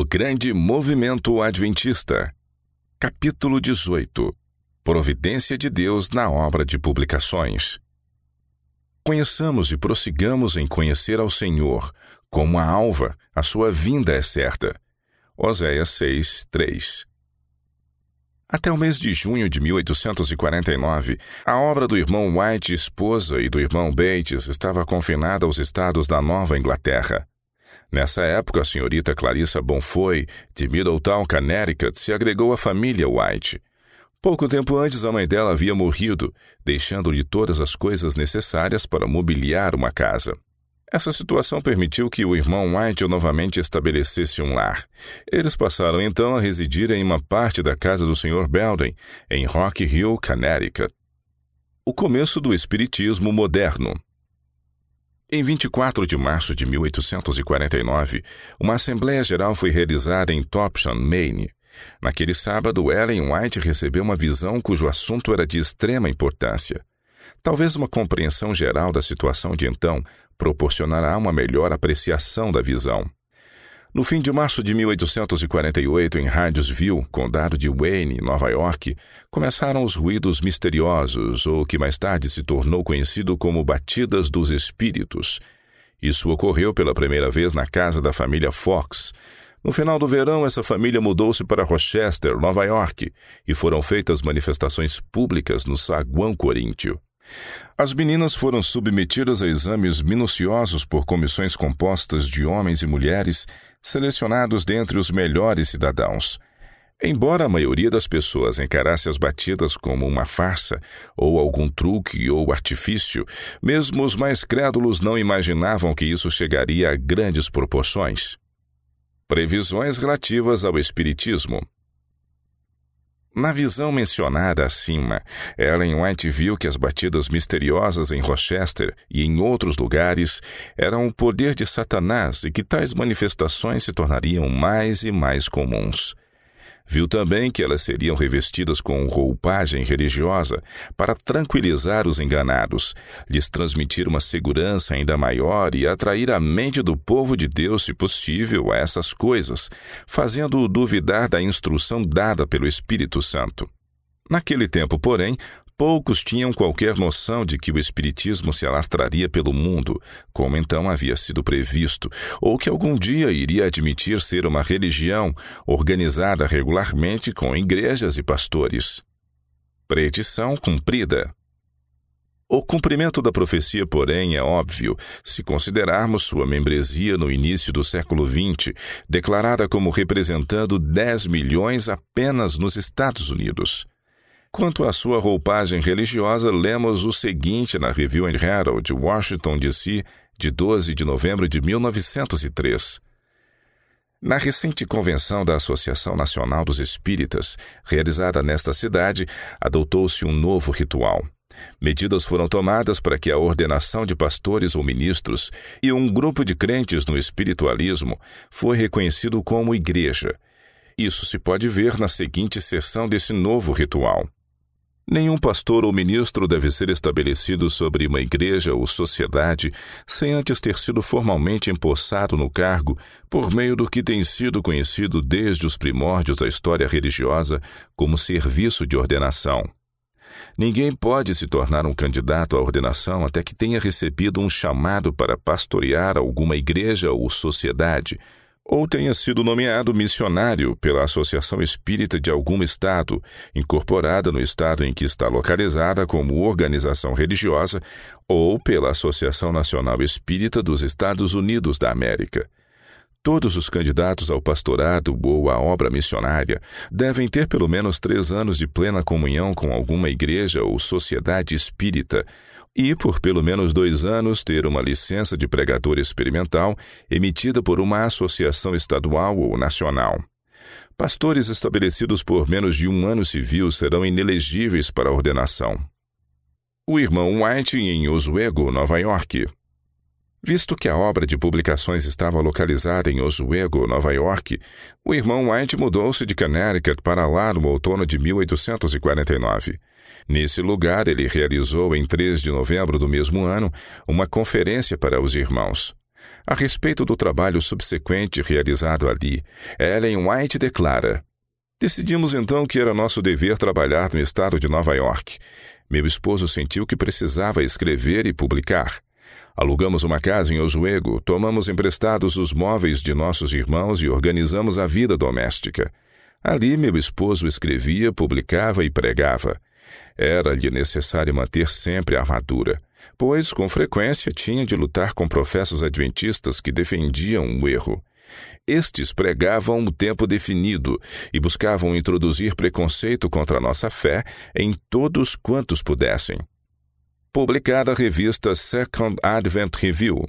O Grande Movimento Adventista. Capítulo 18 Providência de Deus na obra de publicações. Conheçamos e prossigamos em conhecer ao Senhor, como a alva, a sua vinda é certa. Oséias 6, 3. Até o mês de junho de 1849, a obra do irmão White, esposa, e do irmão Bates estava confinada aos estados da Nova Inglaterra. Nessa época, a senhorita Clarissa Bonfoy, de Middletown, Connecticut, se agregou à família White. Pouco tempo antes, a mãe dela havia morrido, deixando-lhe todas as coisas necessárias para mobiliar uma casa. Essa situação permitiu que o irmão White novamente estabelecesse um lar. Eles passaram então a residir em uma parte da casa do Sr. Belden, em Rock Hill, Connecticut. O começo do Espiritismo moderno. Em 24 de março de 1849, uma Assembleia Geral foi realizada em Topsham, Maine. Naquele sábado, Ellen White recebeu uma visão cujo assunto era de extrema importância. Talvez uma compreensão geral da situação de então proporcionará uma melhor apreciação da visão. No fim de março de 1848, em Hydesville, condado de Wayne, Nova York, começaram os ruídos misteriosos, ou que mais tarde se tornou conhecido como batidas dos espíritos. Isso ocorreu pela primeira vez na casa da família Fox. No final do verão, essa família mudou-se para Rochester, Nova York, e foram feitas manifestações públicas no saguão coríntio. As meninas foram submetidas a exames minuciosos por comissões compostas de homens e mulheres selecionados dentre os melhores cidadãos. Embora a maioria das pessoas encarasse as batidas como uma farsa, ou algum truque ou artifício, mesmo os mais crédulos não imaginavam que isso chegaria a grandes proporções. Previsões relativas ao Espiritismo. Na visão mencionada acima, Ellen White viu que as batidas misteriosas em Rochester e em outros lugares eram o poder de Satanás e que tais manifestações se tornariam mais e mais comuns. Viu também que elas seriam revestidas com roupagem religiosa para tranquilizar os enganados, lhes transmitir uma segurança ainda maior e atrair a mente do povo de Deus, se possível, a essas coisas, fazendo-o duvidar da instrução dada pelo Espírito Santo. Naquele tempo, porém, Poucos tinham qualquer noção de que o Espiritismo se alastraria pelo mundo, como então havia sido previsto, ou que algum dia iria admitir ser uma religião organizada regularmente com igrejas e pastores. Predição cumprida. O cumprimento da profecia, porém, é óbvio se considerarmos sua membresia no início do século XX, declarada como representando 10 milhões apenas nos Estados Unidos. Quanto à sua roupagem religiosa, lemos o seguinte na Review and Herald, Washington, D.C., de 12 de novembro de 1903. Na recente convenção da Associação Nacional dos Espíritas, realizada nesta cidade, adotou-se um novo ritual. Medidas foram tomadas para que a ordenação de pastores ou ministros e um grupo de crentes no espiritualismo foi reconhecido como igreja. Isso se pode ver na seguinte seção desse novo ritual. Nenhum pastor ou ministro deve ser estabelecido sobre uma igreja ou sociedade sem antes ter sido formalmente empossado no cargo por meio do que tem sido conhecido desde os primórdios da história religiosa como serviço de ordenação. Ninguém pode se tornar um candidato à ordenação até que tenha recebido um chamado para pastorear alguma igreja ou sociedade ou tenha sido nomeado missionário pela Associação Espírita de algum estado, incorporada no estado em que está localizada como organização religiosa, ou pela Associação Nacional Espírita dos Estados Unidos da América. Todos os candidatos ao pastorado ou à obra missionária devem ter pelo menos três anos de plena comunhão com alguma igreja ou sociedade espírita, e, por pelo menos dois anos, ter uma licença de pregador experimental emitida por uma associação estadual ou nacional. Pastores estabelecidos por menos de um ano civil serão inelegíveis para ordenação. O irmão White em Oswego, Nova York. Visto que a obra de publicações estava localizada em Oswego, Nova York, o irmão White mudou-se de Connecticut para lá no outono de 1849. Nesse lugar, ele realizou, em 3 de novembro do mesmo ano, uma conferência para os irmãos. A respeito do trabalho subsequente realizado ali, Ellen White declara: Decidimos então que era nosso dever trabalhar no estado de Nova York. Meu esposo sentiu que precisava escrever e publicar. Alugamos uma casa em Oswego, tomamos emprestados os móveis de nossos irmãos e organizamos a vida doméstica. Ali, meu esposo escrevia, publicava e pregava. Era-lhe necessário manter sempre a armadura, pois, com frequência, tinha de lutar com professos adventistas que defendiam o erro. Estes pregavam o tempo definido e buscavam introduzir preconceito contra a nossa fé em todos quantos pudessem. Publicada a revista Second Advent Review.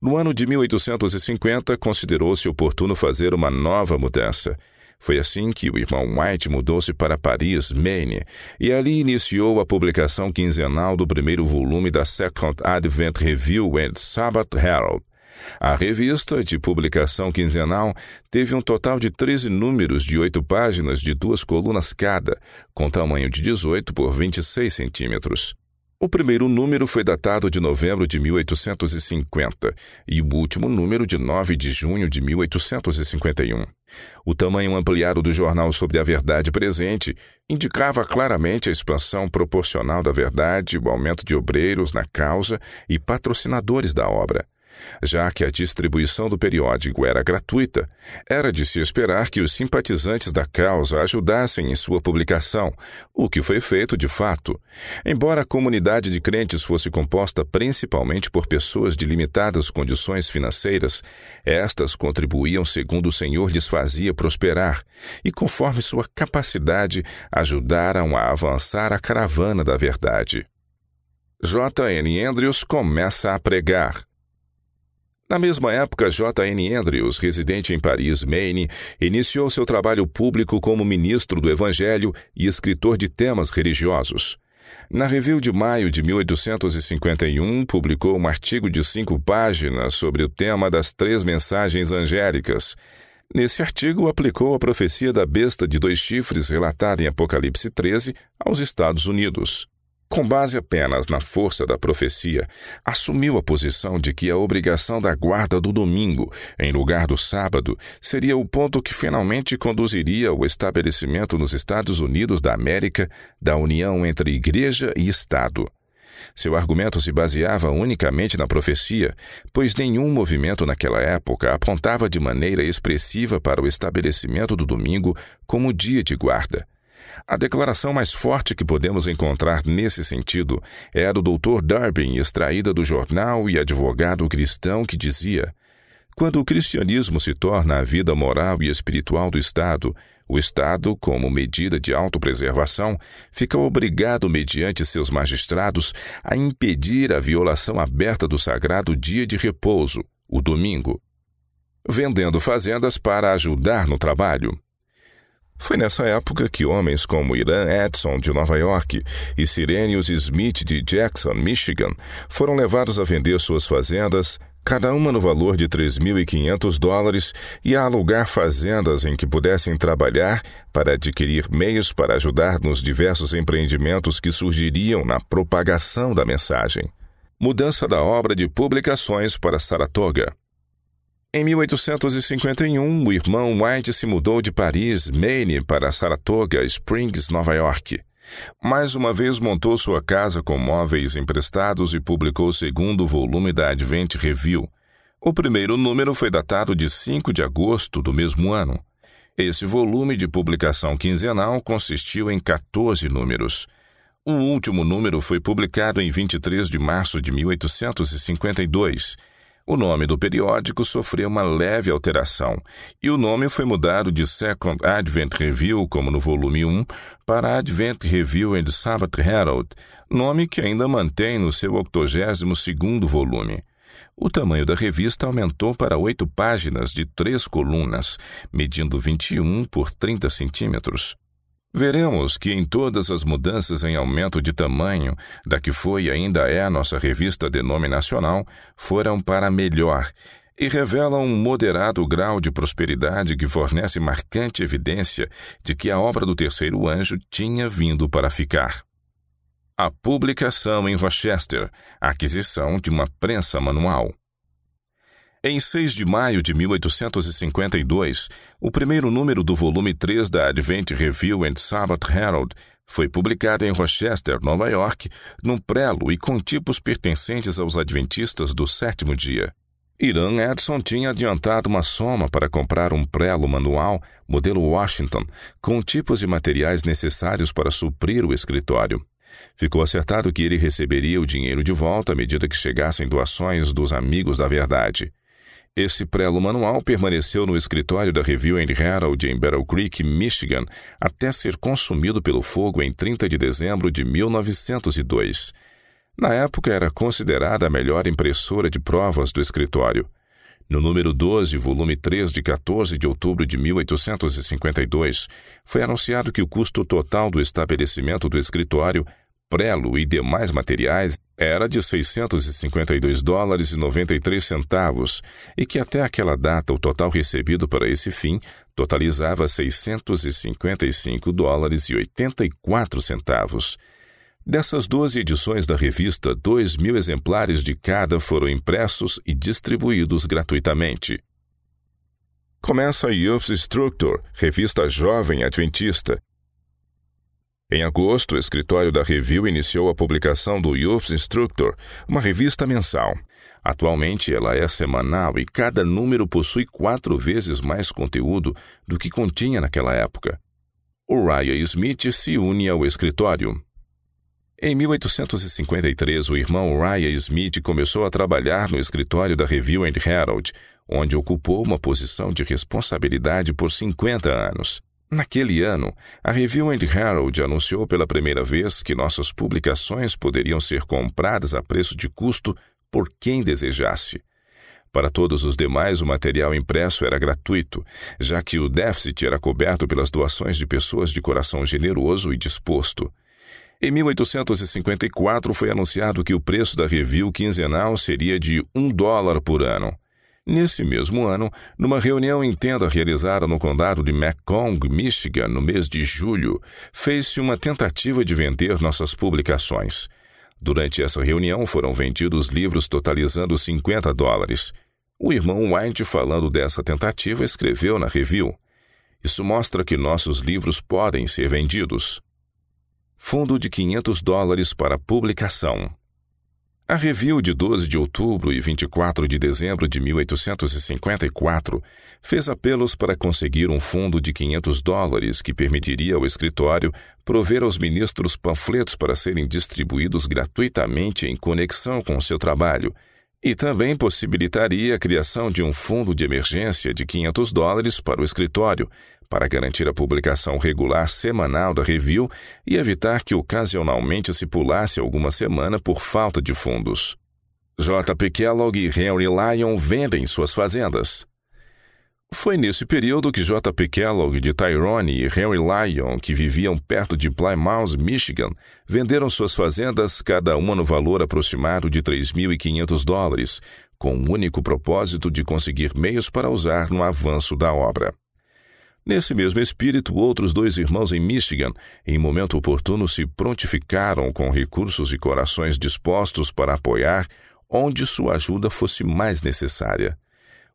No ano de 1850, considerou-se oportuno fazer uma nova mudança. Foi assim que o irmão White mudou-se para Paris, Maine, e ali iniciou a publicação quinzenal do primeiro volume da Second Advent Review and Sabbath Herald, a revista, de publicação quinzenal, teve um total de 13 números de oito páginas de duas colunas cada, com tamanho de 18 por 26 centímetros. O primeiro número foi datado de novembro de 1850 e o último número de 9 de junho de 1851. O tamanho ampliado do jornal sobre a verdade presente indicava claramente a expansão proporcional da verdade, o aumento de obreiros na causa e patrocinadores da obra. Já que a distribuição do periódico era gratuita, era de se esperar que os simpatizantes da causa ajudassem em sua publicação, o que foi feito de fato. Embora a comunidade de crentes fosse composta principalmente por pessoas de limitadas condições financeiras, estas contribuíam segundo o Senhor lhes fazia prosperar e, conforme sua capacidade, ajudaram a avançar a caravana da verdade. J. N. Andrews começa a pregar. Na mesma época, J.N. Andrews, residente em Paris, Maine, iniciou seu trabalho público como ministro do Evangelho e escritor de temas religiosos. Na Review de maio de 1851, publicou um artigo de cinco páginas sobre o tema das três mensagens angélicas. Nesse artigo, aplicou a profecia da besta de dois chifres relatada em Apocalipse 13 aos Estados Unidos com base apenas na força da profecia, assumiu a posição de que a obrigação da guarda do domingo, em lugar do sábado, seria o ponto que finalmente conduziria ao estabelecimento nos Estados Unidos da América da união entre Igreja e Estado. Seu argumento se baseava unicamente na profecia, pois nenhum movimento naquela época apontava de maneira expressiva para o estabelecimento do domingo como dia de guarda. A declaração mais forte que podemos encontrar nesse sentido é a do Dr. Durbin, extraída do jornal e advogado cristão, que dizia: Quando o cristianismo se torna a vida moral e espiritual do Estado, o Estado, como medida de autopreservação, fica obrigado, mediante seus magistrados, a impedir a violação aberta do sagrado dia de repouso, o domingo, vendendo fazendas para ajudar no trabalho. Foi nessa época que homens como Irã Edson, de Nova York, e Sirenius Smith, de Jackson, Michigan, foram levados a vender suas fazendas, cada uma no valor de 3.500 dólares, e a alugar fazendas em que pudessem trabalhar para adquirir meios para ajudar nos diversos empreendimentos que surgiriam na propagação da mensagem. Mudança da obra de publicações para Saratoga. Em 1851, o irmão White se mudou de Paris, Maine, para Saratoga Springs, Nova York. Mais uma vez montou sua casa com móveis emprestados e publicou o segundo volume da Advent Review. O primeiro número foi datado de 5 de agosto do mesmo ano. Esse volume de publicação quinzenal consistiu em 14 números. O último número foi publicado em 23 de março de 1852 o nome do periódico sofreu uma leve alteração e o nome foi mudado de Second Advent Review, como no volume 1, para Advent Review and Sabbath Herald, nome que ainda mantém no seu 82º volume. O tamanho da revista aumentou para oito páginas de três colunas, medindo 21 por 30 centímetros. Veremos que em todas as mudanças em aumento de tamanho da que foi e ainda é a nossa revista denominacional foram para melhor e revelam um moderado grau de prosperidade que fornece marcante evidência de que a obra do terceiro anjo tinha vindo para ficar. A publicação em Rochester, aquisição de uma prensa manual. Em 6 de maio de 1852, o primeiro número do volume 3 da Advent Review and Sabbath Herald foi publicado em Rochester, Nova York, num prelo e com tipos pertencentes aos adventistas do sétimo dia. Irã Edson tinha adiantado uma soma para comprar um prelo manual, modelo Washington, com tipos e materiais necessários para suprir o escritório. Ficou acertado que ele receberia o dinheiro de volta à medida que chegassem doações dos amigos da verdade. Esse prelo manual permaneceu no escritório da Review and Herald em Battle Creek, Michigan, até ser consumido pelo fogo em 30 de dezembro de 1902. Na época, era considerada a melhor impressora de provas do escritório. No número 12, volume 3, de 14 de outubro de 1852, foi anunciado que o custo total do estabelecimento do escritório prelo e demais materiais era de 652 dólares e 93 centavos e que até aquela data o total recebido para esse fim totalizava 655 dólares e 84 centavos. Dessas 12 edições da revista, 2 mil exemplares de cada foram impressos e distribuídos gratuitamente. Começa a Youth Instructor, revista jovem adventista, em agosto, o escritório da Review iniciou a publicação do Youth Instructor, uma revista mensal. Atualmente ela é semanal e cada número possui quatro vezes mais conteúdo do que continha naquela época. O Ryan Smith se une ao escritório. Em 1853, o irmão Ryan Smith começou a trabalhar no escritório da Review and Herald, onde ocupou uma posição de responsabilidade por 50 anos. Naquele ano, a Review and Herald anunciou pela primeira vez que nossas publicações poderiam ser compradas a preço de custo por quem desejasse. Para todos os demais, o material impresso era gratuito, já que o déficit era coberto pelas doações de pessoas de coração generoso e disposto. Em 1854 foi anunciado que o preço da review quinzenal seria de um dólar por ano. Nesse mesmo ano, numa reunião em tenda realizada no condado de Macomb, Michigan, no mês de julho, fez-se uma tentativa de vender nossas publicações. Durante essa reunião foram vendidos livros totalizando 50 dólares. O irmão White, falando dessa tentativa, escreveu na review: Isso mostra que nossos livros podem ser vendidos. Fundo de 500 dólares para publicação. A review de 12 de outubro e 24 de dezembro de 1854 fez apelos para conseguir um fundo de 500 dólares que permitiria ao escritório prover aos ministros panfletos para serem distribuídos gratuitamente em conexão com seu trabalho e também possibilitaria a criação de um fundo de emergência de 500 dólares para o escritório para garantir a publicação regular semanal da review e evitar que ocasionalmente se pulasse alguma semana por falta de fundos. J.P. Kellogg e Henry Lyon vendem suas fazendas. Foi nesse período que J.P. Kellogg de Tyrone e Henry Lyon, que viviam perto de Plymouth, Michigan, venderam suas fazendas, cada uma no valor aproximado de 3.500 dólares, com o único propósito de conseguir meios para usar no avanço da obra. Nesse mesmo espírito, outros dois irmãos em Michigan, em momento oportuno, se prontificaram com recursos e corações dispostos para apoiar onde sua ajuda fosse mais necessária.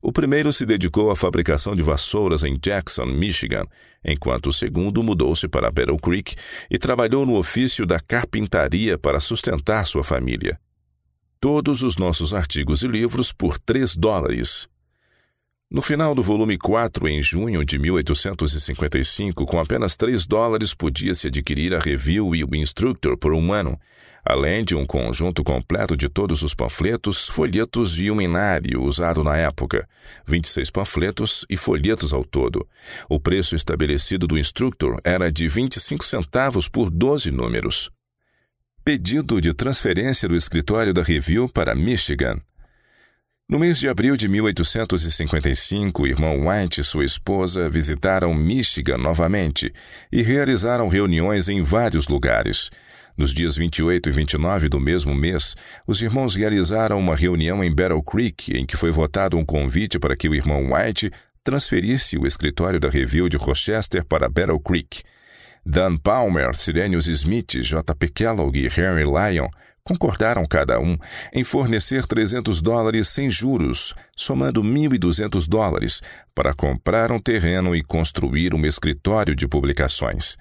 O primeiro se dedicou à fabricação de vassouras em Jackson, Michigan, enquanto o segundo mudou-se para Battle Creek e trabalhou no ofício da carpintaria para sustentar sua família. Todos os nossos artigos e livros por três dólares. No final do volume 4, em junho de 1855, com apenas 3 dólares podia-se adquirir a Review e o Instructor por um ano, além de um conjunto completo de todos os panfletos, folhetos e um inário usado na época, 26 panfletos e folhetos ao todo. O preço estabelecido do Instructor era de 25 centavos por 12 números. Pedido de transferência do escritório da Review para Michigan. No mês de abril de 1855, o irmão White e sua esposa visitaram Michigan novamente e realizaram reuniões em vários lugares. Nos dias 28 e 29 do mesmo mês, os irmãos realizaram uma reunião em Battle Creek, em que foi votado um convite para que o irmão White transferisse o escritório da Review de Rochester para Battle Creek. Dan Palmer, Sirenius Smith, J.P. Kellogg e Henry Lyon concordaram cada um em fornecer 300 dólares sem juros, somando 1.200 dólares, para comprar um terreno e construir um escritório de publicações.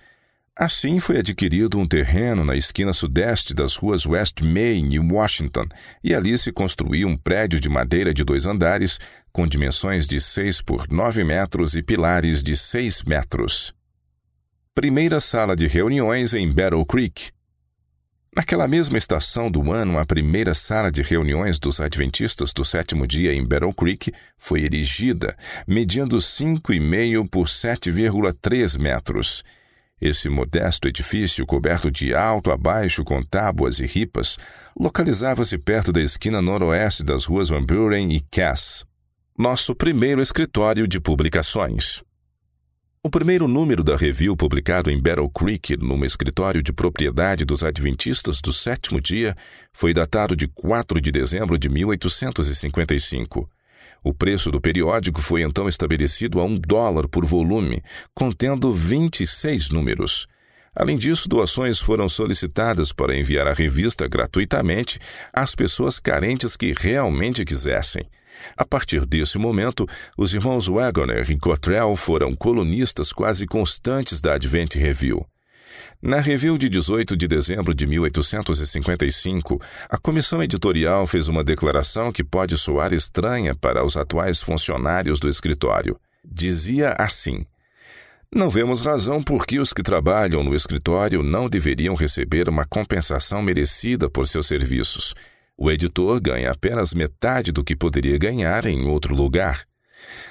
Assim foi adquirido um terreno na esquina sudeste das ruas West Main e Washington, e ali se construiu um prédio de madeira de dois andares, com dimensões de 6 por 9 metros e pilares de 6 metros. Primeira sala de reuniões em Battle Creek. Naquela mesma estação do ano, a primeira sala de reuniões dos Adventistas do sétimo dia em Battle Creek foi erigida, medindo 5,5 por 7,3 metros esse modesto edifício, coberto de alto a baixo com tábuas e ripas, localizava-se perto da esquina noroeste das ruas Van Buren e Cass. Nosso primeiro escritório de publicações. O primeiro número da review publicado em Battle Creek, num escritório de propriedade dos Adventistas do sétimo dia, foi datado de 4 de dezembro de 1855. O preço do periódico foi então estabelecido a um dólar por volume, contendo 26 números. Além disso, doações foram solicitadas para enviar a revista gratuitamente às pessoas carentes que realmente quisessem. A partir desse momento, os irmãos Wagoner e Cottrell foram colunistas quase constantes da Advent Review. Na review de 18 de dezembro de 1855, a comissão editorial fez uma declaração que pode soar estranha para os atuais funcionários do escritório. Dizia assim: Não vemos razão por que os que trabalham no escritório não deveriam receber uma compensação merecida por seus serviços. O editor ganha apenas metade do que poderia ganhar em outro lugar.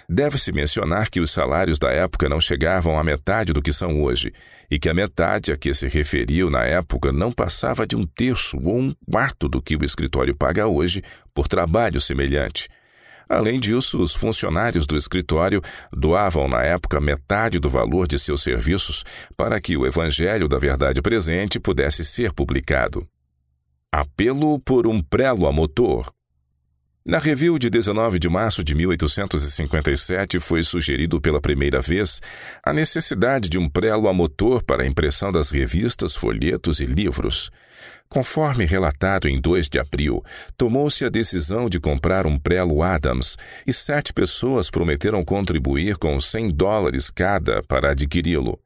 Deve-se mencionar que os salários da época não chegavam à metade do que são hoje, e que a metade a que se referiu na época não passava de um terço ou um quarto do que o escritório paga hoje por trabalho semelhante. Além disso, os funcionários do escritório doavam na época metade do valor de seus serviços para que o Evangelho da Verdade Presente pudesse ser publicado. Apelo por um prelo a motor. Na review de 19 de março de 1857 foi sugerido pela primeira vez a necessidade de um prelo a motor para a impressão das revistas, folhetos e livros. Conforme relatado em 2 de abril, tomou-se a decisão de comprar um prelo Adams e sete pessoas prometeram contribuir com 100 dólares cada para adquiri-lo.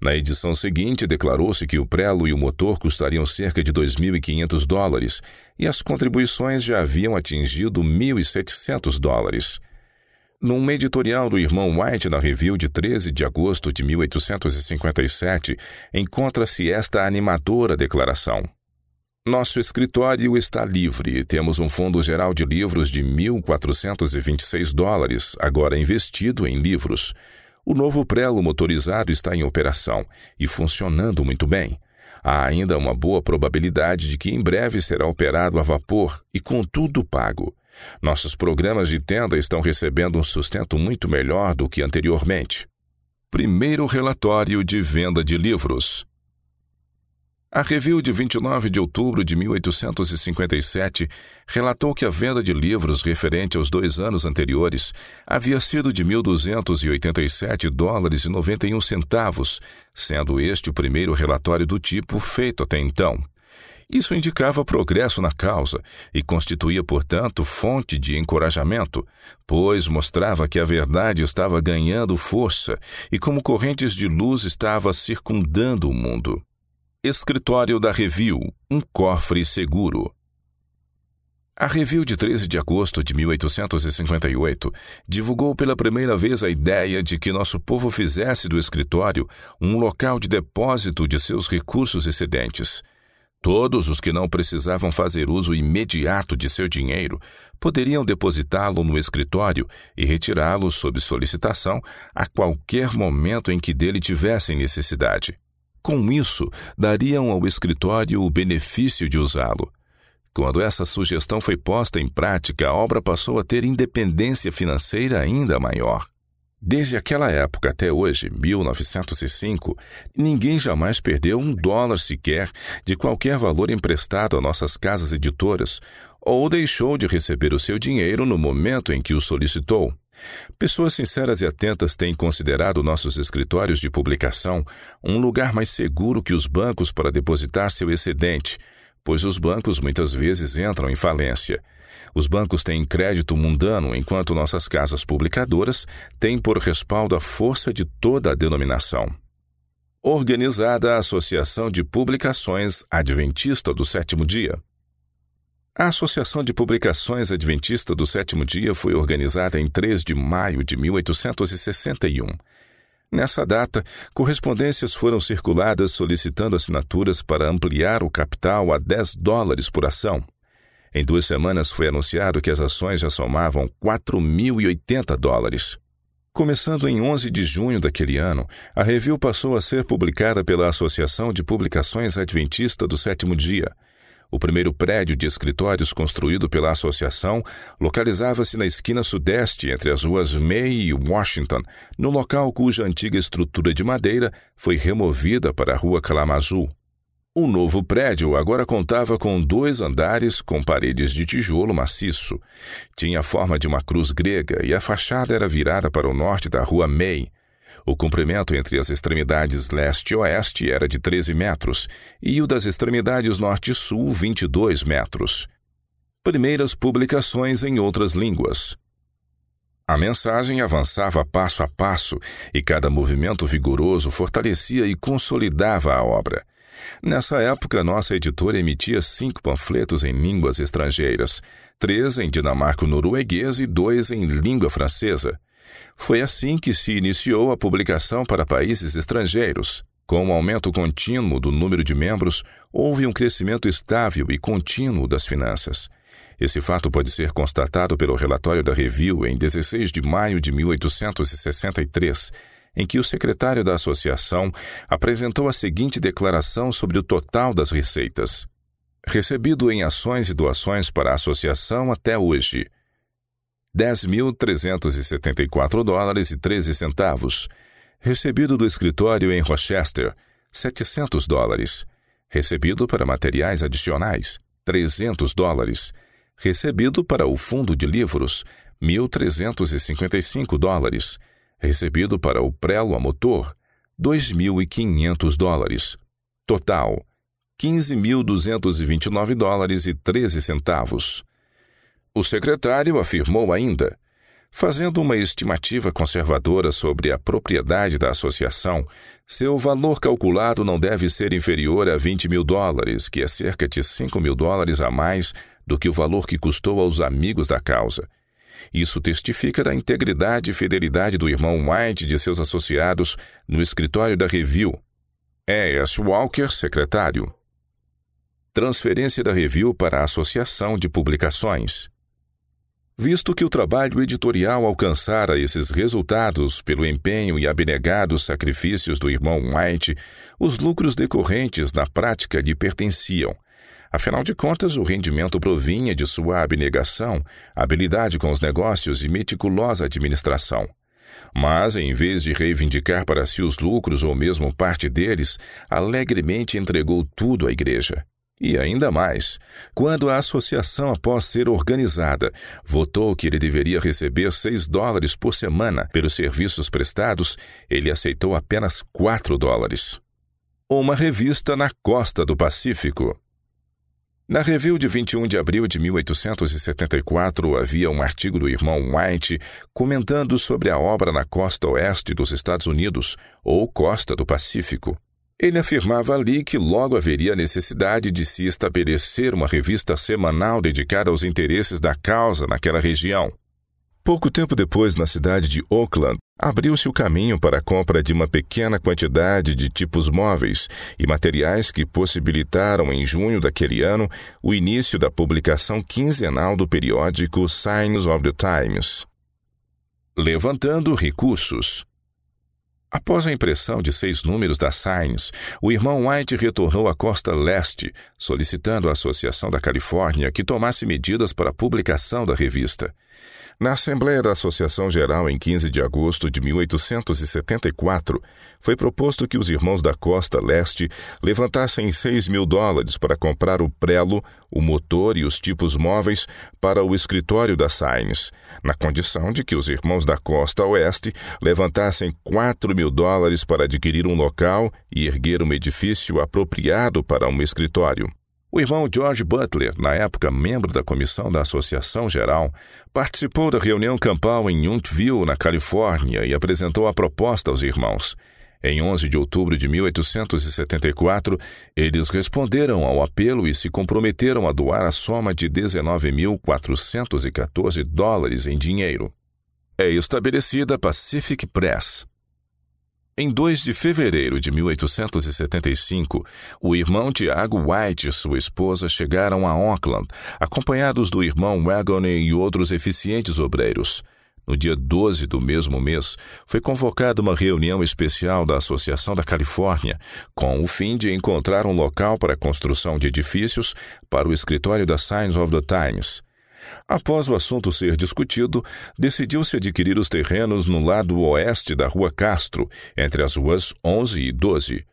Na edição seguinte, declarou-se que o prelo e o motor custariam cerca de 2.500 dólares e as contribuições já haviam atingido 1.700 dólares. Num editorial do irmão White na review de 13 de agosto de 1857, encontra-se esta animadora declaração. Nosso escritório está livre. Temos um fundo geral de livros de 1.426 dólares, agora investido em livros. O novo prelo motorizado está em operação e funcionando muito bem. Há ainda uma boa probabilidade de que em breve será operado a vapor e com tudo pago. Nossos programas de tenda estão recebendo um sustento muito melhor do que anteriormente. Primeiro relatório de venda de livros. A review de 29 de outubro de 1857 relatou que a venda de livros referente aos dois anos anteriores havia sido de 1.287 dólares e 91 centavos, sendo este o primeiro relatório do tipo feito até então. Isso indicava progresso na causa e constituía, portanto, fonte de encorajamento, pois mostrava que a verdade estava ganhando força e como correntes de luz estava circundando o mundo. Escritório da Review, um cofre seguro. A Review de 13 de agosto de 1858 divulgou pela primeira vez a ideia de que nosso povo fizesse do escritório um local de depósito de seus recursos excedentes. Todos os que não precisavam fazer uso imediato de seu dinheiro poderiam depositá-lo no escritório e retirá-lo sob solicitação a qualquer momento em que dele tivessem necessidade. Com isso, dariam ao escritório o benefício de usá-lo. Quando essa sugestão foi posta em prática, a obra passou a ter independência financeira ainda maior. Desde aquela época até hoje, 1905, ninguém jamais perdeu um dólar sequer de qualquer valor emprestado a nossas casas editoras ou deixou de receber o seu dinheiro no momento em que o solicitou. Pessoas sinceras e atentas têm considerado nossos escritórios de publicação um lugar mais seguro que os bancos para depositar seu excedente, pois os bancos muitas vezes entram em falência. Os bancos têm crédito mundano, enquanto nossas casas publicadoras têm por respaldo a força de toda a denominação. Organizada a Associação de Publicações Adventista do Sétimo Dia. A Associação de Publicações Adventista do Sétimo Dia foi organizada em 3 de maio de 1861. Nessa data, correspondências foram circuladas solicitando assinaturas para ampliar o capital a 10 dólares por ação. Em duas semanas foi anunciado que as ações já somavam 4.080 dólares. Começando em 11 de junho daquele ano, a review passou a ser publicada pela Associação de Publicações Adventista do Sétimo Dia. O primeiro prédio de escritórios construído pela associação localizava-se na esquina sudeste entre as ruas May e Washington, no local cuja antiga estrutura de madeira foi removida para a rua Kalamazoo. O novo prédio agora contava com dois andares com paredes de tijolo maciço. Tinha a forma de uma cruz grega e a fachada era virada para o norte da rua May. O comprimento entre as extremidades leste e oeste era de 13 metros e o das extremidades norte e sul 22 metros. Primeiras publicações em outras línguas. A mensagem avançava passo a passo e cada movimento vigoroso fortalecia e consolidava a obra. Nessa época, nossa editora emitia cinco panfletos em línguas estrangeiras, três em dinamarco-norueguês e dois em língua francesa. Foi assim que se iniciou a publicação para países estrangeiros. Com o aumento contínuo do número de membros, houve um crescimento estável e contínuo das finanças. Esse fato pode ser constatado pelo relatório da Review em 16 de maio de 1863 em que o secretário da associação apresentou a seguinte declaração sobre o total das receitas. Recebido em ações e doações para a associação até hoje, 10.374 dólares e 13 centavos. Recebido do escritório em Rochester, 700 dólares. Recebido para materiais adicionais, 300 dólares. Recebido para o fundo de livros, 1.355 dólares recebido para o prelo a motor, 2.500 dólares. Total, 15.229 dólares e 13 centavos. O secretário afirmou ainda, fazendo uma estimativa conservadora sobre a propriedade da associação, seu valor calculado não deve ser inferior a 20 mil dólares, que é cerca de 5 mil dólares a mais do que o valor que custou aos amigos da causa. Isso testifica da integridade e fidelidade do irmão White e de seus associados no escritório da Review. É S. Walker, secretário. Transferência da Review para a Associação de Publicações. Visto que o trabalho editorial alcançara esses resultados pelo empenho e abnegados sacrifícios do irmão White, os lucros decorrentes na prática lhe pertenciam, Afinal de contas, o rendimento provinha de sua abnegação, habilidade com os negócios e meticulosa administração. Mas, em vez de reivindicar para si os lucros ou mesmo parte deles, alegremente entregou tudo à igreja. E ainda mais, quando a associação, após ser organizada, votou que ele deveria receber 6 dólares por semana pelos serviços prestados, ele aceitou apenas 4 dólares. Uma revista na costa do Pacífico. Na review de 21 de abril de 1874, havia um artigo do irmão White comentando sobre a obra na costa oeste dos Estados Unidos, ou costa do Pacífico. Ele afirmava ali que logo haveria necessidade de se estabelecer uma revista semanal dedicada aos interesses da causa naquela região. Pouco tempo depois, na cidade de Oakland, abriu-se o caminho para a compra de uma pequena quantidade de tipos móveis e materiais que possibilitaram, em junho daquele ano, o início da publicação quinzenal do periódico Signs of the Times. Levantando recursos. Após a impressão de seis números da Signs, o irmão White retornou à costa leste, solicitando à Associação da Califórnia que tomasse medidas para a publicação da revista. Na Assembleia da Associação Geral em 15 de agosto de 1874, foi proposto que os irmãos da Costa Leste levantassem 6 mil dólares para comprar o prelo, o motor e os tipos móveis para o escritório da Sainz, na condição de que os irmãos da Costa Oeste levantassem 4 mil dólares para adquirir um local e erguer um edifício apropriado para um escritório. O irmão George Butler, na época membro da comissão da Associação Geral, participou da reunião campal em Yountville, na Califórnia, e apresentou a proposta aos irmãos. Em 11 de outubro de 1874, eles responderam ao apelo e se comprometeram a doar a soma de 19.414 dólares em dinheiro. É estabelecida a Pacific Press, em 2 de fevereiro de 1875, o irmão Tiago White e sua esposa chegaram a Auckland, acompanhados do irmão Wagoney e outros eficientes obreiros. No dia 12 do mesmo mês, foi convocada uma reunião especial da Associação da Califórnia, com o fim de encontrar um local para a construção de edifícios para o escritório da Signs of the Times. Após o assunto ser discutido, decidiu-se adquirir os terrenos no lado oeste da Rua Castro, entre as ruas 11 e 12.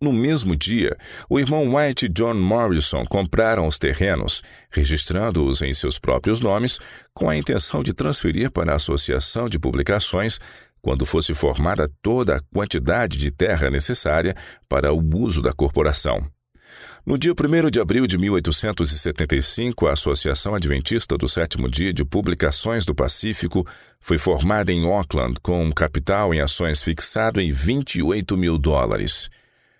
No mesmo dia, o irmão White e John Morrison compraram os terrenos, registrando-os em seus próprios nomes, com a intenção de transferir para a Associação de Publicações quando fosse formada toda a quantidade de terra necessária para o uso da corporação. No dia 1 de abril de 1875, a Associação Adventista do Sétimo Dia de Publicações do Pacífico foi formada em Auckland com um capital em ações fixado em 28 mil dólares.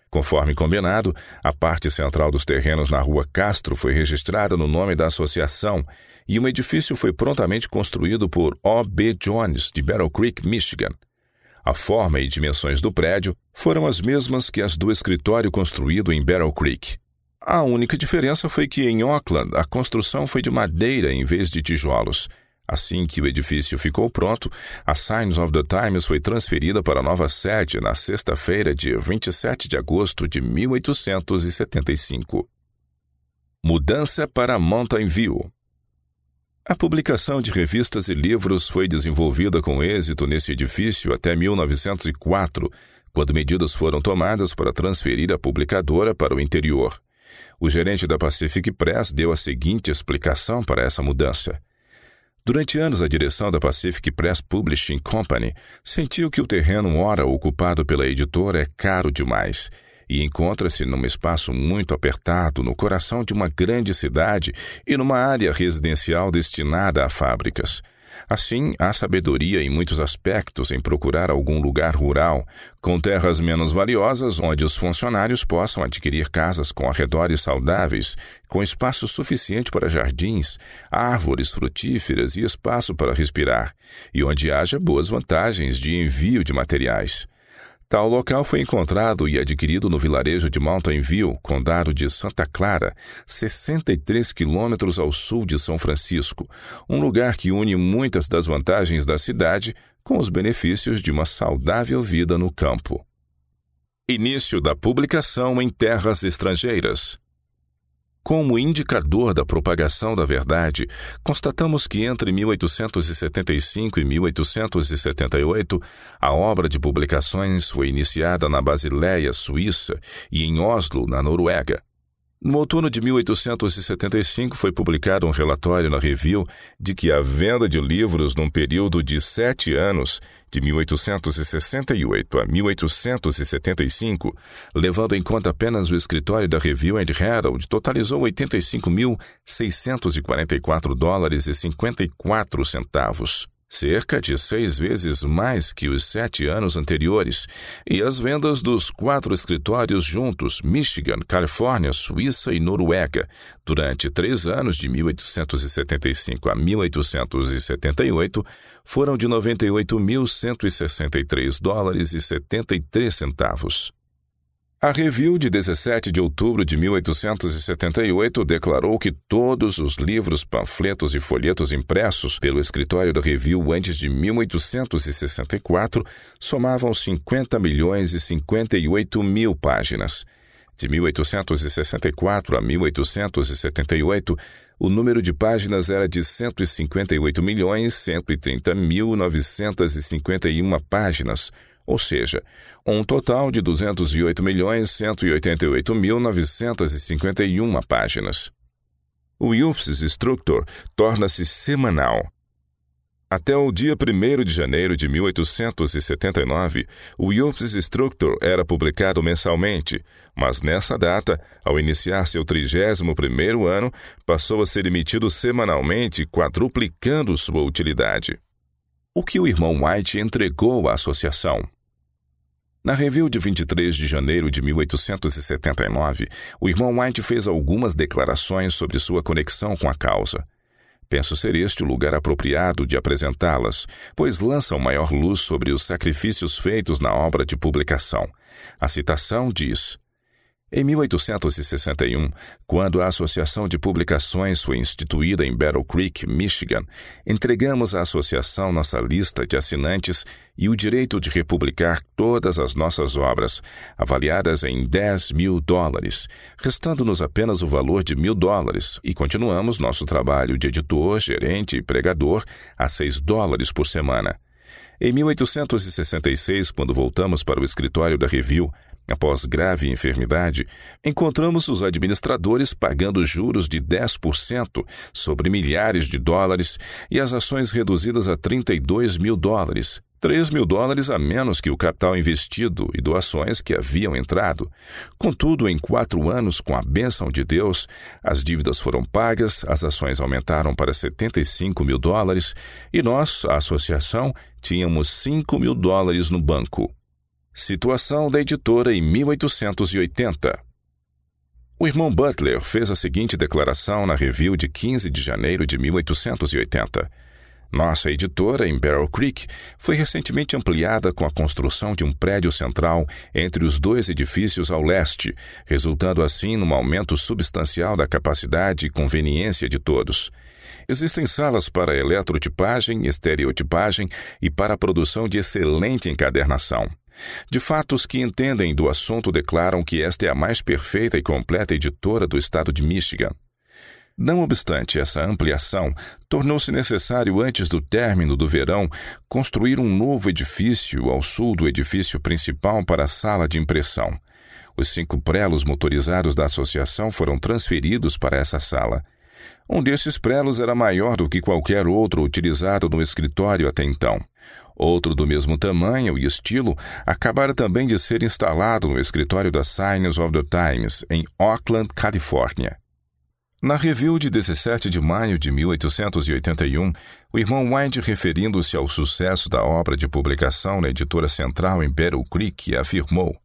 Conforme combinado, a parte central dos terrenos na Rua Castro foi registrada no nome da associação e um edifício foi prontamente construído por O. B. Jones, de Battle Creek, Michigan. A forma e dimensões do prédio foram as mesmas que as do escritório construído em Battle Creek. A única diferença foi que em Auckland a construção foi de madeira em vez de tijolos. Assim que o edifício ficou pronto, a Signs of the Times foi transferida para a nova sede na sexta-feira, dia 27 de agosto de 1875. Mudança para Mountain View. A publicação de revistas e livros foi desenvolvida com êxito nesse edifício até 1904, quando medidas foram tomadas para transferir a publicadora para o interior. O gerente da Pacific Press deu a seguinte explicação para essa mudança. Durante anos, a direção da Pacific Press Publishing Company sentiu que o terreno ora ocupado pela editora é caro demais e encontra-se num espaço muito apertado no coração de uma grande cidade e numa área residencial destinada a fábricas. Assim, há sabedoria em muitos aspectos em procurar algum lugar rural, com terras menos valiosas, onde os funcionários possam adquirir casas com arredores saudáveis, com espaço suficiente para jardins, árvores frutíferas e espaço para respirar, e onde haja boas vantagens de envio de materiais. Tal local foi encontrado e adquirido no vilarejo de Mountain View, condado de Santa Clara, 63 quilômetros ao sul de São Francisco, um lugar que une muitas das vantagens da cidade com os benefícios de uma saudável vida no campo. Início da publicação em terras estrangeiras. Como indicador da propagação da verdade, constatamos que entre 1875 e 1878, a obra de publicações foi iniciada na Basileia, Suíça, e em Oslo, na Noruega. No outono de 1875 foi publicado um relatório na Review de que a venda de livros num período de sete anos, de 1868 a 1875, levando em conta apenas o escritório da Review and Herald, totalizou 85.644 dólares e 54 centavos cerca de seis vezes mais que os sete anos anteriores, e as vendas dos quatro escritórios juntos, Michigan, Califórnia, Suíça e Noruega, durante três anos de 1875 a 1878, foram de 98.163 dólares e 73 centavos. A review de 17 de outubro de 1878 declarou que todos os livros, panfletos e folhetos impressos pelo escritório da review antes de 1864 somavam 50 milhões e 58 mil páginas. De 1864 a 1878, o número de páginas era de 158 milhões 130 mil 951 páginas, ou seja, um total de 208.188.951 páginas. O UFS Structure torna-se semanal. Até o dia 1 de janeiro de 1879, o Jahresinstruktor era publicado mensalmente, mas nessa data, ao iniciar seu 31º ano, passou a ser emitido semanalmente, quadruplicando sua utilidade. O que o irmão White entregou à associação? Na review de 23 de janeiro de 1879, o irmão White fez algumas declarações sobre sua conexão com a causa. Penso ser este o lugar apropriado de apresentá-las, pois lançam maior luz sobre os sacrifícios feitos na obra de publicação. A citação diz: em 1861, quando a Associação de Publicações foi instituída em Battle Creek, Michigan, entregamos à associação nossa lista de assinantes e o direito de republicar todas as nossas obras, avaliadas em 10 mil dólares, restando-nos apenas o valor de mil dólares, e continuamos nosso trabalho de editor, gerente e pregador a 6 dólares por semana. Em 1866, quando voltamos para o escritório da Review, Após grave enfermidade, encontramos os administradores pagando juros de 10% sobre milhares de dólares e as ações reduzidas a 32 mil dólares, 3 mil dólares a menos que o capital investido e doações que haviam entrado. Contudo, em quatro anos, com a bênção de Deus, as dívidas foram pagas, as ações aumentaram para 75 mil dólares e nós, a associação, tínhamos 5 mil dólares no banco. Situação da editora em 1880. O irmão Butler fez a seguinte declaração na review de 15 de janeiro de 1880. Nossa editora em Barrel Creek foi recentemente ampliada com a construção de um prédio central entre os dois edifícios ao leste, resultando assim num aumento substancial da capacidade e conveniência de todos. Existem salas para eletrotipagem, estereotipagem e para produção de excelente encadernação. De fato, os que entendem do assunto declaram que esta é a mais perfeita e completa editora do estado de Michigan. Não obstante essa ampliação, tornou-se necessário, antes do término do verão, construir um novo edifício ao sul do edifício principal para a sala de impressão. Os cinco prelos motorizados da associação foram transferidos para essa sala. Um desses prelos era maior do que qualquer outro utilizado no escritório até então. Outro do mesmo tamanho e estilo acabara também de ser instalado no escritório da Signs of the Times, em Oakland, Califórnia. Na review de 17 de maio de 1881, o irmão White, referindo-se ao sucesso da obra de publicação na editora central em Battle Creek, afirmou: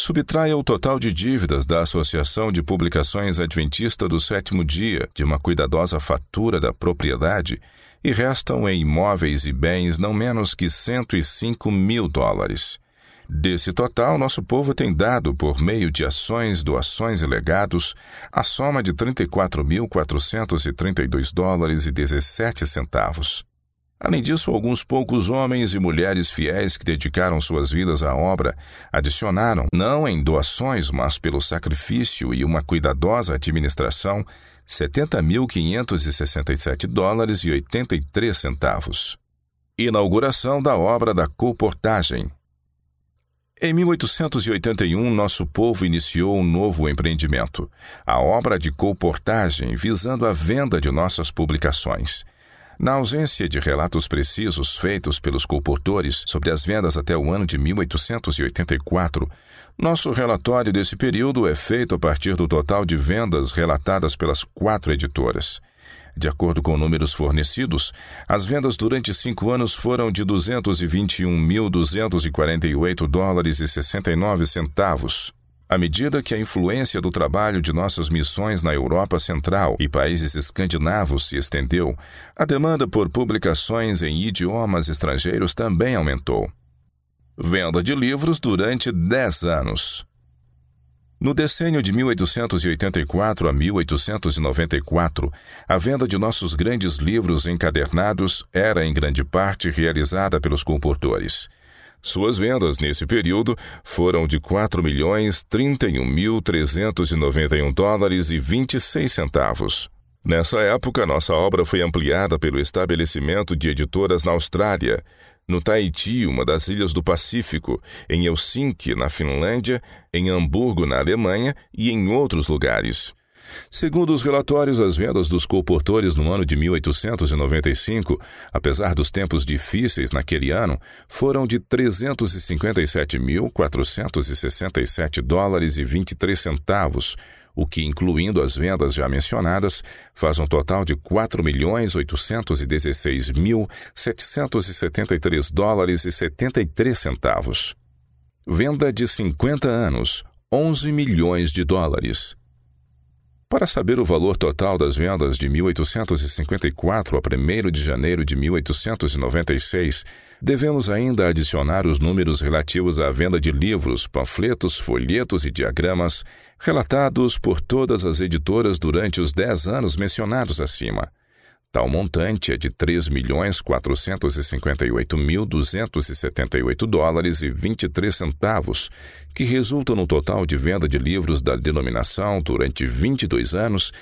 Subtraia o total de dívidas da Associação de Publicações Adventista do Sétimo Dia de uma cuidadosa fatura da propriedade e restam em imóveis e bens não menos que 105 mil dólares. Desse total, nosso povo tem dado, por meio de ações, doações e legados, a soma de 34.432 dólares e 17 centavos. Além disso, alguns poucos homens e mulheres fiéis que dedicaram suas vidas à obra adicionaram, não em doações, mas pelo sacrifício e uma cuidadosa administração, 70.567 dólares e 83 centavos. Inauguração da obra da colportagem. Em 1881, nosso povo iniciou um novo empreendimento, a obra de colportagem visando a venda de nossas publicações. Na ausência de relatos precisos feitos pelos colportores sobre as vendas até o ano de 1884, nosso relatório desse período é feito a partir do total de vendas relatadas pelas quatro editoras. De acordo com números fornecidos, as vendas durante cinco anos foram de 221.248 dólares e 69 centavos, à medida que a influência do trabalho de nossas missões na Europa Central e países escandinavos se estendeu, a demanda por publicações em idiomas estrangeiros também aumentou. Venda de livros durante 10 anos. No decênio de 1884 a 1894, a venda de nossos grandes livros encadernados era em grande parte realizada pelos comportores. Suas vendas nesse período foram de 4 milhões 31.391 dólares e 26 centavos. Nessa época, nossa obra foi ampliada pelo estabelecimento de editoras na Austrália, no Tahiti, uma das ilhas do Pacífico, em Helsinki, na Finlândia, em Hamburgo, na Alemanha e em outros lugares. Segundo os relatórios, as vendas dos colportores no ano de 1895, apesar dos tempos difíceis naquele ano, foram de 357.467 dólares e 23 centavos, o que, incluindo as vendas já mencionadas, faz um total de 4.816.773 dólares e 73 centavos. Venda de 50 anos, 11 milhões de dólares. Para saber o valor total das vendas de 1854 a 1 de janeiro de 1896, devemos ainda adicionar os números relativos à venda de livros, panfletos, folhetos e diagramas relatados por todas as editoras durante os 10 anos mencionados acima. Tal montante é de 3.458.278 dólares e 23 centavos, que resulta no total de venda de livros da denominação durante 22 anos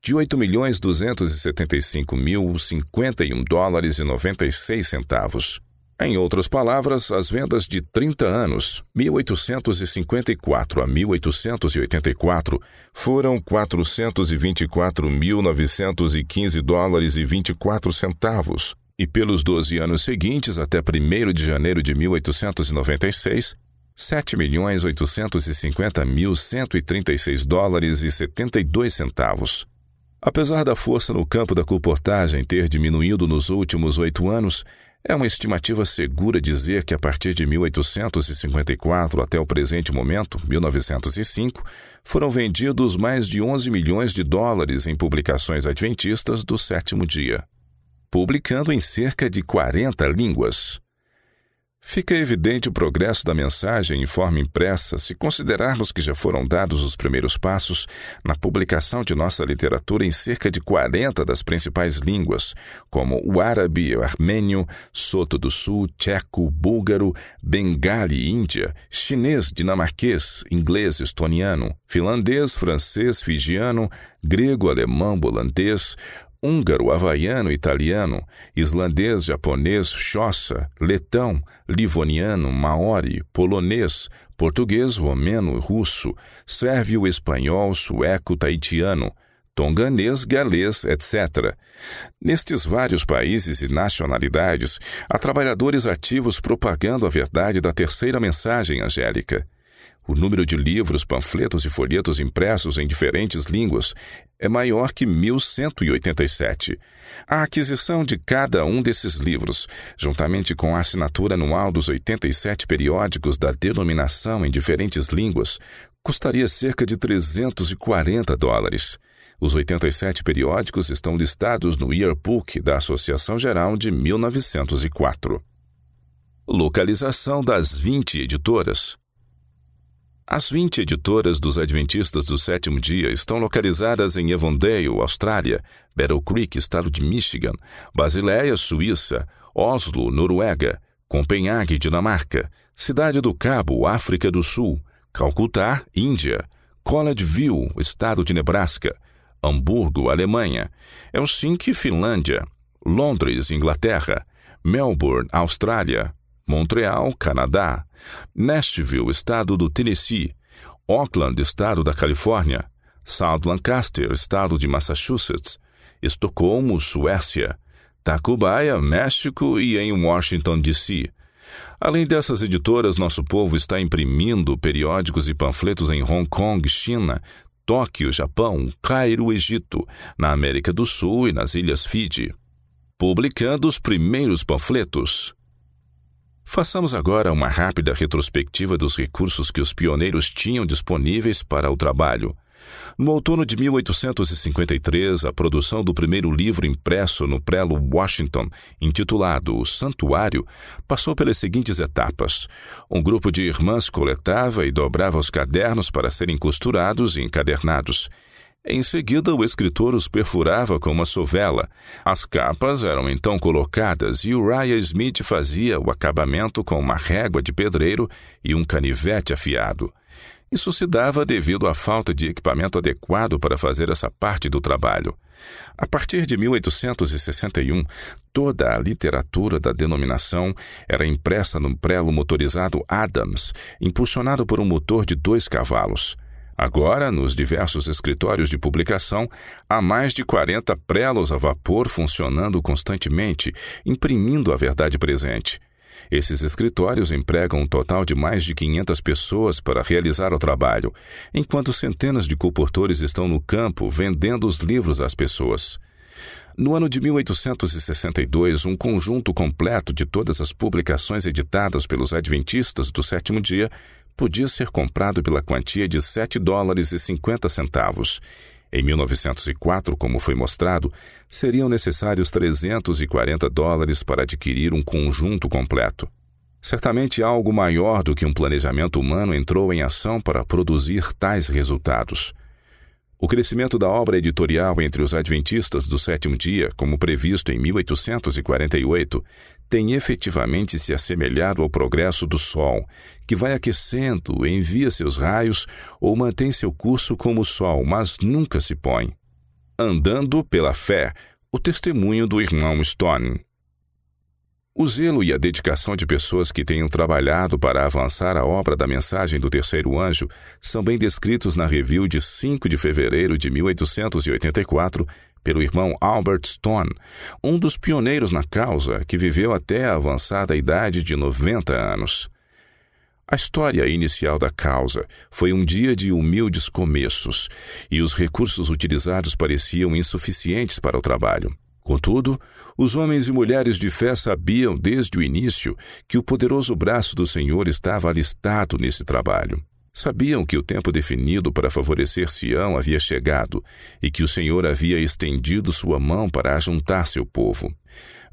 de 8.275.051 dólares e 96 centavos. Em outras palavras, as vendas de 30 anos, 1854 a 1884, foram 424.915 dólares e 24 centavos, e pelos 12 anos seguintes até 1 de janeiro de 1896, 7.850.136 dólares e 72 centavos. Apesar da força no campo da comportagem ter diminuído nos últimos oito anos, é uma estimativa segura dizer que a partir de 1854 até o presente momento, 1905, foram vendidos mais de 11 milhões de dólares em publicações adventistas do sétimo dia, publicando em cerca de 40 línguas. Fica evidente o progresso da mensagem em forma impressa se considerarmos que já foram dados os primeiros passos na publicação de nossa literatura em cerca de 40 das principais línguas, como o árabe, o armênio, soto do sul, tcheco, búlgaro, bengali, índia, chinês, dinamarquês, inglês, estoniano, finlandês, francês, fijiano, grego, alemão, holandês, húngaro, havaiano, italiano, islandês, japonês, xossa, letão, livoniano, maori, polonês, português, romeno, russo, sérvio, espanhol, sueco, taitiano, tonganês, galês, etc. Nestes vários países e nacionalidades, há trabalhadores ativos propagando a verdade da terceira mensagem angélica. O número de livros, panfletos e folhetos impressos em diferentes línguas é maior que 1187. A aquisição de cada um desses livros, juntamente com a assinatura anual dos 87 periódicos da denominação em diferentes línguas, custaria cerca de 340 dólares. Os 87 periódicos estão listados no Yearbook da Associação Geral de 1904. Localização das 20 editoras. As 20 editoras dos Adventistas do Sétimo Dia estão localizadas em Avondale, Austrália, Battle Creek, estado de Michigan, Basileia, Suíça, Oslo, Noruega, Copenhague, Dinamarca, Cidade do Cabo, África do Sul, Calcutá, Índia, Collegeville, estado de Nebraska, Hamburgo, Alemanha, Helsinki, Finlândia, Londres, Inglaterra, Melbourne, Austrália, Montreal, Canadá, Nashville, estado do Tennessee, Auckland, estado da Califórnia, South Lancaster, estado de Massachusetts, Estocolmo, Suécia, Tacubaya, México e em Washington, D.C. Além dessas editoras, nosso povo está imprimindo periódicos e panfletos em Hong Kong, China, Tóquio, Japão, Cairo, Egito, na América do Sul e nas Ilhas Fiji. Publicando os primeiros panfletos. Façamos agora uma rápida retrospectiva dos recursos que os pioneiros tinham disponíveis para o trabalho. No outono de 1853, a produção do primeiro livro impresso no prelo Washington, intitulado O Santuário, passou pelas seguintes etapas. Um grupo de irmãs coletava e dobrava os cadernos para serem costurados e encadernados. Em seguida, o escritor os perfurava com uma sovela. As capas eram então colocadas e Uriah Smith fazia o acabamento com uma régua de pedreiro e um canivete afiado. Isso se dava devido à falta de equipamento adequado para fazer essa parte do trabalho. A partir de 1861, toda a literatura da denominação era impressa no prelo motorizado Adams, impulsionado por um motor de dois cavalos. Agora, nos diversos escritórios de publicação, há mais de 40 prelos a vapor funcionando constantemente, imprimindo a verdade presente. Esses escritórios empregam um total de mais de 500 pessoas para realizar o trabalho, enquanto centenas de colportores estão no campo vendendo os livros às pessoas. No ano de 1862, um conjunto completo de todas as publicações editadas pelos Adventistas do sétimo dia podia ser comprado pela quantia de 7 dólares e 50 centavos. Em 1904, como foi mostrado, seriam necessários 340 dólares para adquirir um conjunto completo. Certamente algo maior do que um planejamento humano entrou em ação para produzir tais resultados. O crescimento da obra editorial entre os adventistas do sétimo dia, como previsto em 1848, tem efetivamente se assemelhado ao progresso do Sol, que vai aquecendo, envia seus raios ou mantém seu curso como o Sol, mas nunca se põe. Andando pela fé, o testemunho do irmão Stone. O zelo e a dedicação de pessoas que tenham trabalhado para avançar a obra da mensagem do terceiro anjo são bem descritos na review de 5 de fevereiro de 1884 pelo irmão Albert Stone, um dos pioneiros na causa que viveu até a avançada idade de 90 anos. A história inicial da causa foi um dia de humildes começos, e os recursos utilizados pareciam insuficientes para o trabalho. Contudo, os homens e mulheres de fé sabiam desde o início que o poderoso braço do Senhor estava alistado nesse trabalho. Sabiam que o tempo definido para favorecer Sião havia chegado e que o Senhor havia estendido sua mão para ajuntar seu povo.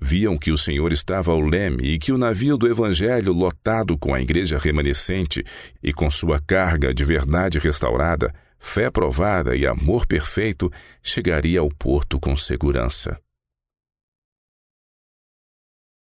Viam que o Senhor estava ao leme e que o navio do Evangelho, lotado com a igreja remanescente e com sua carga de verdade restaurada, fé provada e amor perfeito, chegaria ao porto com segurança.